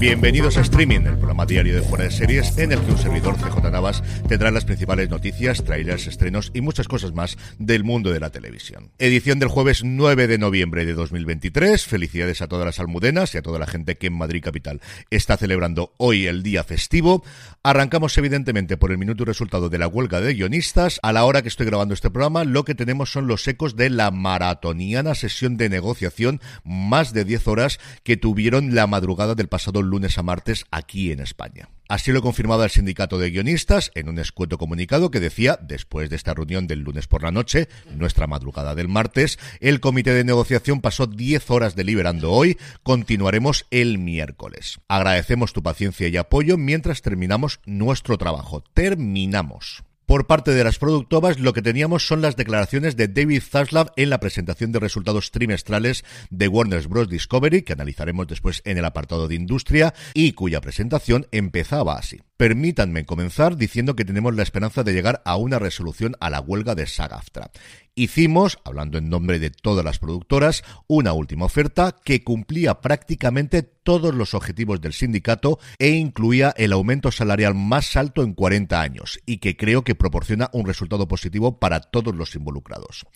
Bienvenidos a Streaming, el programa diario de Fuera de Series, en el que un servidor CJ Navas tendrá las principales noticias, trailers, estrenos y muchas cosas más del mundo de la televisión. Edición del jueves 9 de noviembre de 2023. Felicidades a todas las almudenas y a toda la gente que en Madrid Capital está celebrando hoy el día festivo. Arrancamos evidentemente por el minuto y resultado de la huelga de guionistas. A la hora que estoy grabando este programa, lo que tenemos son los ecos de la maratoniana sesión de negociación, más de 10 horas que tuvieron la madrugada del pasado lunes a martes aquí en España. Así lo confirmaba el sindicato de guionistas en un escueto comunicado que decía, después de esta reunión del lunes por la noche, nuestra madrugada del martes, el comité de negociación pasó 10 horas deliberando hoy, continuaremos el miércoles. Agradecemos tu paciencia y apoyo mientras terminamos nuestro trabajo. Terminamos. Por parte de las productoras, lo que teníamos son las declaraciones de David Zaslav en la presentación de resultados trimestrales de Warner Bros. Discovery, que analizaremos después en el apartado de industria, y cuya presentación empezaba así. Permítanme comenzar diciendo que tenemos la esperanza de llegar a una resolución a la huelga de SAGAFTRA. Hicimos, hablando en nombre de todas las productoras, una última oferta que cumplía prácticamente todos los objetivos del sindicato e incluía el aumento salarial más alto en 40 años y que creo que proporciona un resultado positivo para todos los involucrados.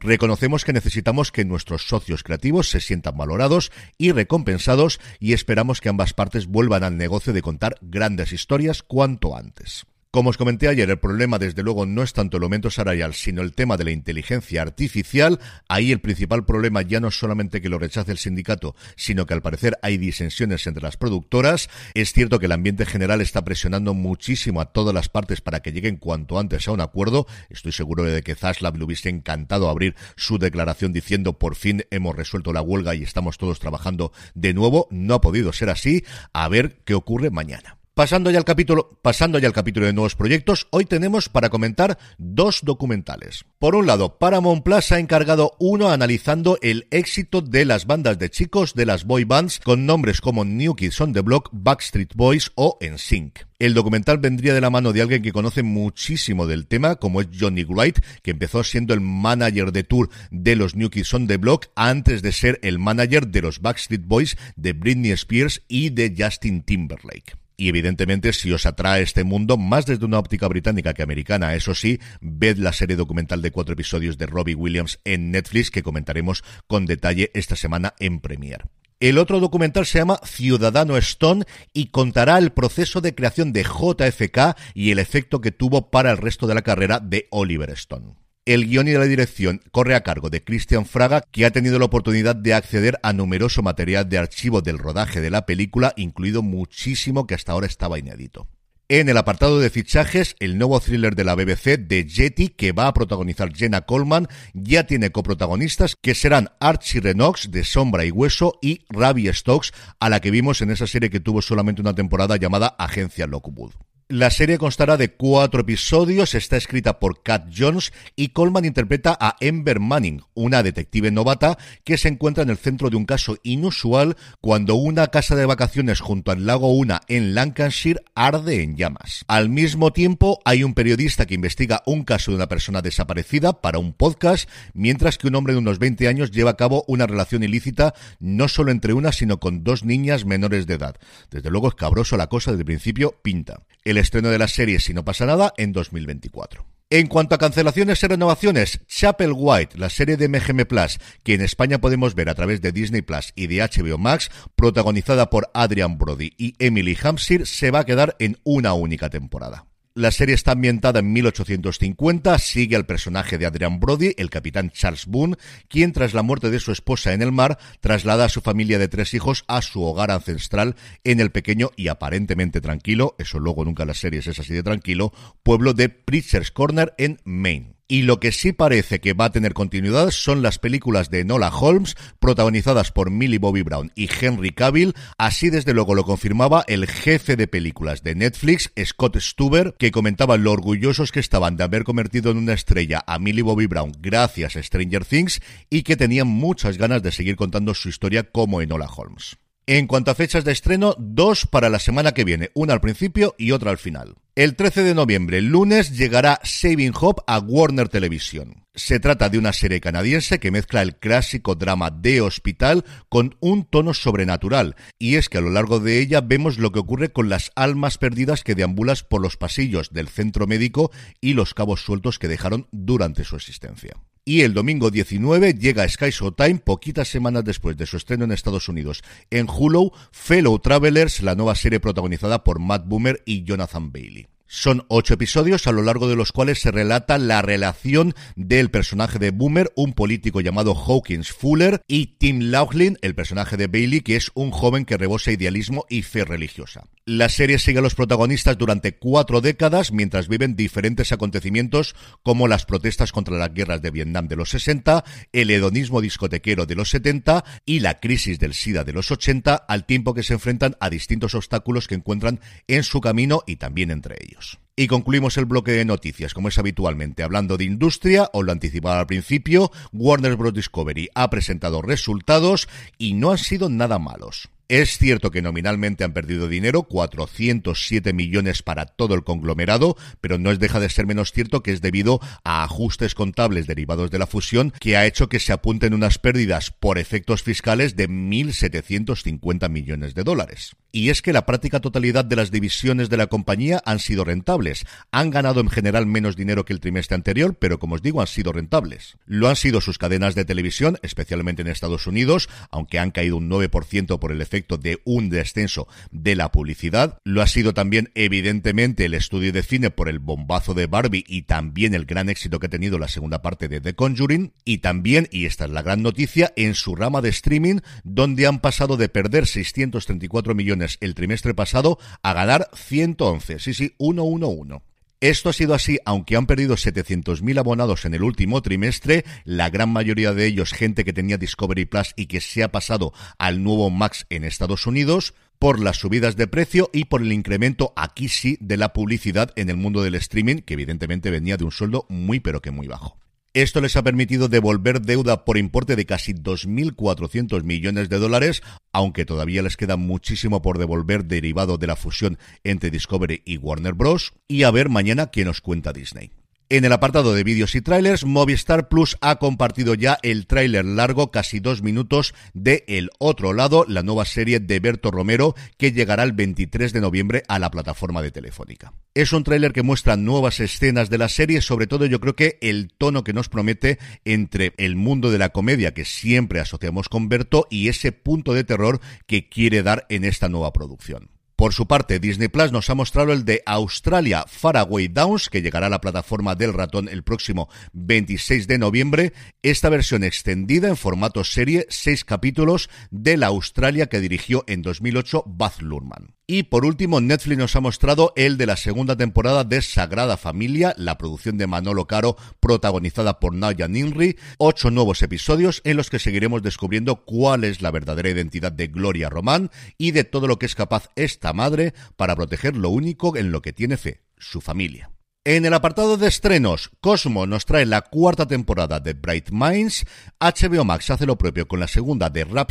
Reconocemos que necesitamos que nuestros socios creativos se sientan valorados y recompensados y esperamos que ambas partes vuelvan al negocio de contar grandes historias cuanto antes. Como os comenté ayer, el problema desde luego no es tanto el aumento salarial, sino el tema de la inteligencia artificial. Ahí el principal problema ya no es solamente que lo rechace el sindicato, sino que al parecer hay disensiones entre las productoras. Es cierto que el ambiente general está presionando muchísimo a todas las partes para que lleguen cuanto antes a un acuerdo. Estoy seguro de que Zaslav le hubiese encantado abrir su declaración diciendo por fin hemos resuelto la huelga y estamos todos trabajando de nuevo. No ha podido ser así. A ver qué ocurre mañana. Pasando ya al capítulo, de nuevos proyectos, hoy tenemos para comentar dos documentales. Por un lado, Paramount Plus ha encargado uno analizando el éxito de las bandas de chicos de las boy bands con nombres como New Kids on the Block, Backstreet Boys o NSYNC. El documental vendría de la mano de alguien que conoce muchísimo del tema, como es Johnny Wright, que empezó siendo el manager de tour de los New Kids on the Block antes de ser el manager de los Backstreet Boys, de Britney Spears y de Justin Timberlake. Y evidentemente, si os atrae este mundo, más desde una óptica británica que americana, eso sí, ved la serie documental de cuatro episodios de Robbie Williams en Netflix que comentaremos con detalle esta semana en Premiere. El otro documental se llama Ciudadano Stone y contará el proceso de creación de JFK y el efecto que tuvo para el resto de la carrera de Oliver Stone. El guion y la dirección corre a cargo de Christian Fraga, que ha tenido la oportunidad de acceder a numeroso material de archivo del rodaje de la película, incluido muchísimo que hasta ahora estaba inédito. En el apartado de fichajes, el nuevo thriller de la BBC de Jetty, que va a protagonizar Jenna Coleman, ya tiene coprotagonistas que serán Archie Renox de Sombra y Hueso y Ravi Stokes, a la que vimos en esa serie que tuvo solamente una temporada llamada Agencia Lockwood. La serie constará de cuatro episodios, está escrita por Kat Jones y Coleman interpreta a Ember Manning, una detective novata que se encuentra en el centro de un caso inusual cuando una casa de vacaciones junto al lago Una en Lancashire arde en llamas. Al mismo tiempo, hay un periodista que investiga un caso de una persona desaparecida para un podcast, mientras que un hombre de unos 20 años lleva a cabo una relación ilícita no solo entre una, sino con dos niñas menores de edad. Desde luego es cabroso la cosa desde el principio, pinta. Estreno de la serie, si no pasa nada, en 2024. En cuanto a cancelaciones y renovaciones, Chapel White, la serie de MGM Plus, que en España podemos ver a través de Disney Plus y de HBO Max, protagonizada por Adrian Brody y Emily Hampshire, se va a quedar en una única temporada. La serie está ambientada en 1850, sigue al personaje de Adrian Brody, el capitán Charles Boone, quien tras la muerte de su esposa en el mar, traslada a su familia de tres hijos a su hogar ancestral en el pequeño y aparentemente tranquilo, eso luego nunca las series es así de tranquilo, pueblo de Preacher's Corner en Maine. Y lo que sí parece que va a tener continuidad son las películas de Nola Holmes, protagonizadas por Millie Bobby Brown y Henry Cavill. Así desde luego lo confirmaba el jefe de películas de Netflix, Scott Stuber, que comentaba lo orgullosos que estaban de haber convertido en una estrella a Millie Bobby Brown gracias a Stranger Things y que tenían muchas ganas de seguir contando su historia como Enola Holmes. En cuanto a fechas de estreno, dos para la semana que viene, una al principio y otra al final. El 13 de noviembre, lunes, llegará Saving Hope a Warner Television. Se trata de una serie canadiense que mezcla el clásico drama de hospital con un tono sobrenatural, y es que a lo largo de ella vemos lo que ocurre con las almas perdidas que deambulas por los pasillos del centro médico y los cabos sueltos que dejaron durante su existencia. Y el domingo 19 llega a Sky Showtime, poquitas semanas después de su estreno en Estados Unidos, en Hulu, Fellow Travelers, la nueva serie protagonizada por Matt Boomer y Jonathan Bailey. Son ocho episodios a lo largo de los cuales se relata la relación del personaje de Boomer, un político llamado Hawkins Fuller, y Tim Laughlin, el personaje de Bailey, que es un joven que rebosa idealismo y fe religiosa. La serie sigue a los protagonistas durante cuatro décadas mientras viven diferentes acontecimientos como las protestas contra las guerras de Vietnam de los 60, el hedonismo discotequero de los 70 y la crisis del SIDA de los 80, al tiempo que se enfrentan a distintos obstáculos que encuentran en su camino y también entre ellos. Y concluimos el bloque de noticias, como es habitualmente, hablando de industria, os lo anticipaba al principio, Warner Bros. Discovery ha presentado resultados y no han sido nada malos. Es cierto que nominalmente han perdido dinero, 407 millones para todo el conglomerado, pero no es deja de ser menos cierto que es debido a ajustes contables derivados de la fusión que ha hecho que se apunten unas pérdidas por efectos fiscales de 1.750 millones de dólares. Y es que la práctica totalidad de las divisiones de la compañía han sido rentables. Han ganado en general menos dinero que el trimestre anterior, pero como os digo, han sido rentables. Lo han sido sus cadenas de televisión, especialmente en Estados Unidos, aunque han caído un 9% por el efecto de un descenso de la publicidad. Lo ha sido también, evidentemente, el estudio de cine por el bombazo de Barbie y también el gran éxito que ha tenido la segunda parte de The Conjuring. Y también, y esta es la gran noticia, en su rama de streaming, donde han pasado de perder 634 millones el trimestre pasado a ganar 111. Sí, sí, 111. Esto ha sido así, aunque han perdido 700.000 abonados en el último trimestre, la gran mayoría de ellos gente que tenía Discovery Plus y que se ha pasado al nuevo Max en Estados Unidos, por las subidas de precio y por el incremento aquí sí de la publicidad en el mundo del streaming, que evidentemente venía de un sueldo muy pero que muy bajo. Esto les ha permitido devolver deuda por importe de casi 2.400 millones de dólares, aunque todavía les queda muchísimo por devolver derivado de la fusión entre Discovery y Warner Bros. Y a ver mañana qué nos cuenta Disney. En el apartado de vídeos y trailers, Movistar Plus ha compartido ya el tráiler largo, casi dos minutos, de El Otro Lado, la nueva serie de Berto Romero, que llegará el 23 de noviembre a la plataforma de Telefónica. Es un tráiler que muestra nuevas escenas de la serie, sobre todo yo creo que el tono que nos promete entre el mundo de la comedia que siempre asociamos con Berto y ese punto de terror que quiere dar en esta nueva producción. Por su parte, Disney Plus nos ha mostrado el de Australia Faraway Downs, que llegará a la plataforma del ratón el próximo 26 de noviembre. Esta versión extendida en formato serie, seis capítulos de la Australia que dirigió en 2008 Baz Luhrmann. Y por último, Netflix nos ha mostrado el de la segunda temporada de Sagrada Familia, la producción de Manolo Caro, protagonizada por Naya Ninri. Ocho nuevos episodios en los que seguiremos descubriendo cuál es la verdadera identidad de Gloria Román y de todo lo que es capaz esta madre para proteger lo único en lo que tiene fe, su familia. En el apartado de estrenos, Cosmo nos trae la cuarta temporada de Bright Minds, HBO Max hace lo propio con la segunda de Rap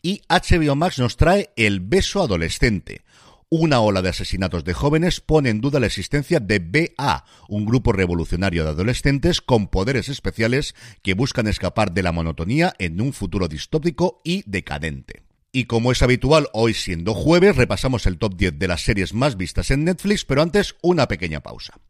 y HBO Max nos trae El beso adolescente. Una ola de asesinatos de jóvenes pone en duda la existencia de BA, un grupo revolucionario de adolescentes con poderes especiales que buscan escapar de la monotonía en un futuro distópico y decadente. Y como es habitual, hoy siendo jueves, repasamos el top 10 de las series más vistas en Netflix, pero antes una pequeña pausa.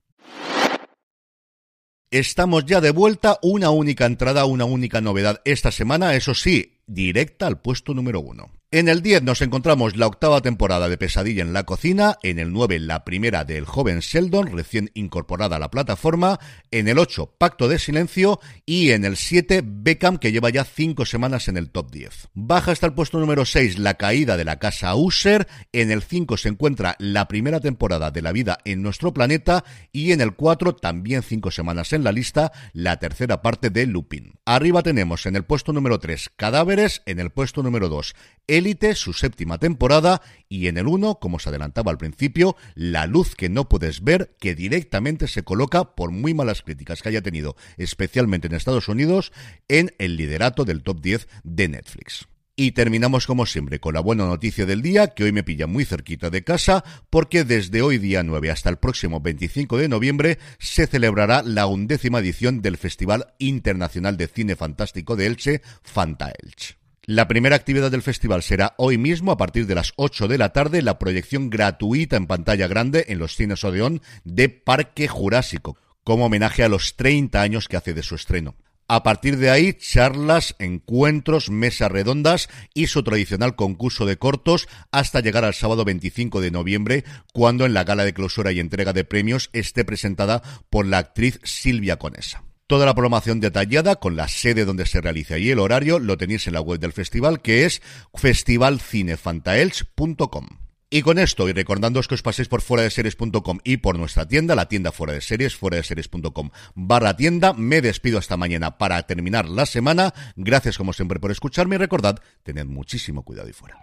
Estamos ya de vuelta, una única entrada, una única novedad esta semana, eso sí, directa al puesto número 1. En el 10 nos encontramos la octava temporada de Pesadilla en la cocina, en el 9 la primera del joven Sheldon, recién incorporada a la plataforma, en el 8 Pacto de Silencio y en el 7 Beckham que lleva ya 5 semanas en el top 10. Baja hasta el puesto número 6 La caída de la casa User, en el 5 se encuentra la primera temporada de La vida en nuestro planeta y en el 4 también 5 semanas en la lista la tercera parte de Lupin. Arriba tenemos en el puesto número 3 En el puesto número 2 Élite, su séptima temporada, y en el 1, como se adelantaba al principio, La luz que no puedes ver, que directamente se coloca, por muy malas críticas que haya tenido, especialmente en Estados Unidos, en el liderato del top 10 de Netflix. Y terminamos como siempre con la buena noticia del día, que hoy me pilla muy cerquita de casa, porque desde hoy día 9 hasta el próximo 25 de noviembre se celebrará la undécima edición del Festival Internacional de Cine Fantástico de Elche, Fantaelch. La primera actividad del festival será hoy mismo a partir de las 8 de la tarde la proyección gratuita en pantalla grande en los cines Odeón de Parque Jurásico, como homenaje a los 30 años que hace de su estreno. A partir de ahí, charlas, encuentros, mesas redondas y su tradicional concurso de cortos hasta llegar al sábado 25 de noviembre, cuando en la gala de clausura y entrega de premios esté presentada por la actriz Silvia Conesa. Toda la programación detallada con la sede donde se realiza y el horario lo tenéis en la web del festival que es festivalcinefantaelch.com. Y con esto, y recordándoos que os paséis por fuera de series.com y por nuestra tienda, la tienda fuera de series, fuera de series.com barra tienda, me despido hasta mañana para terminar la semana. Gracias como siempre por escucharme y recordad, tened muchísimo cuidado y fuera.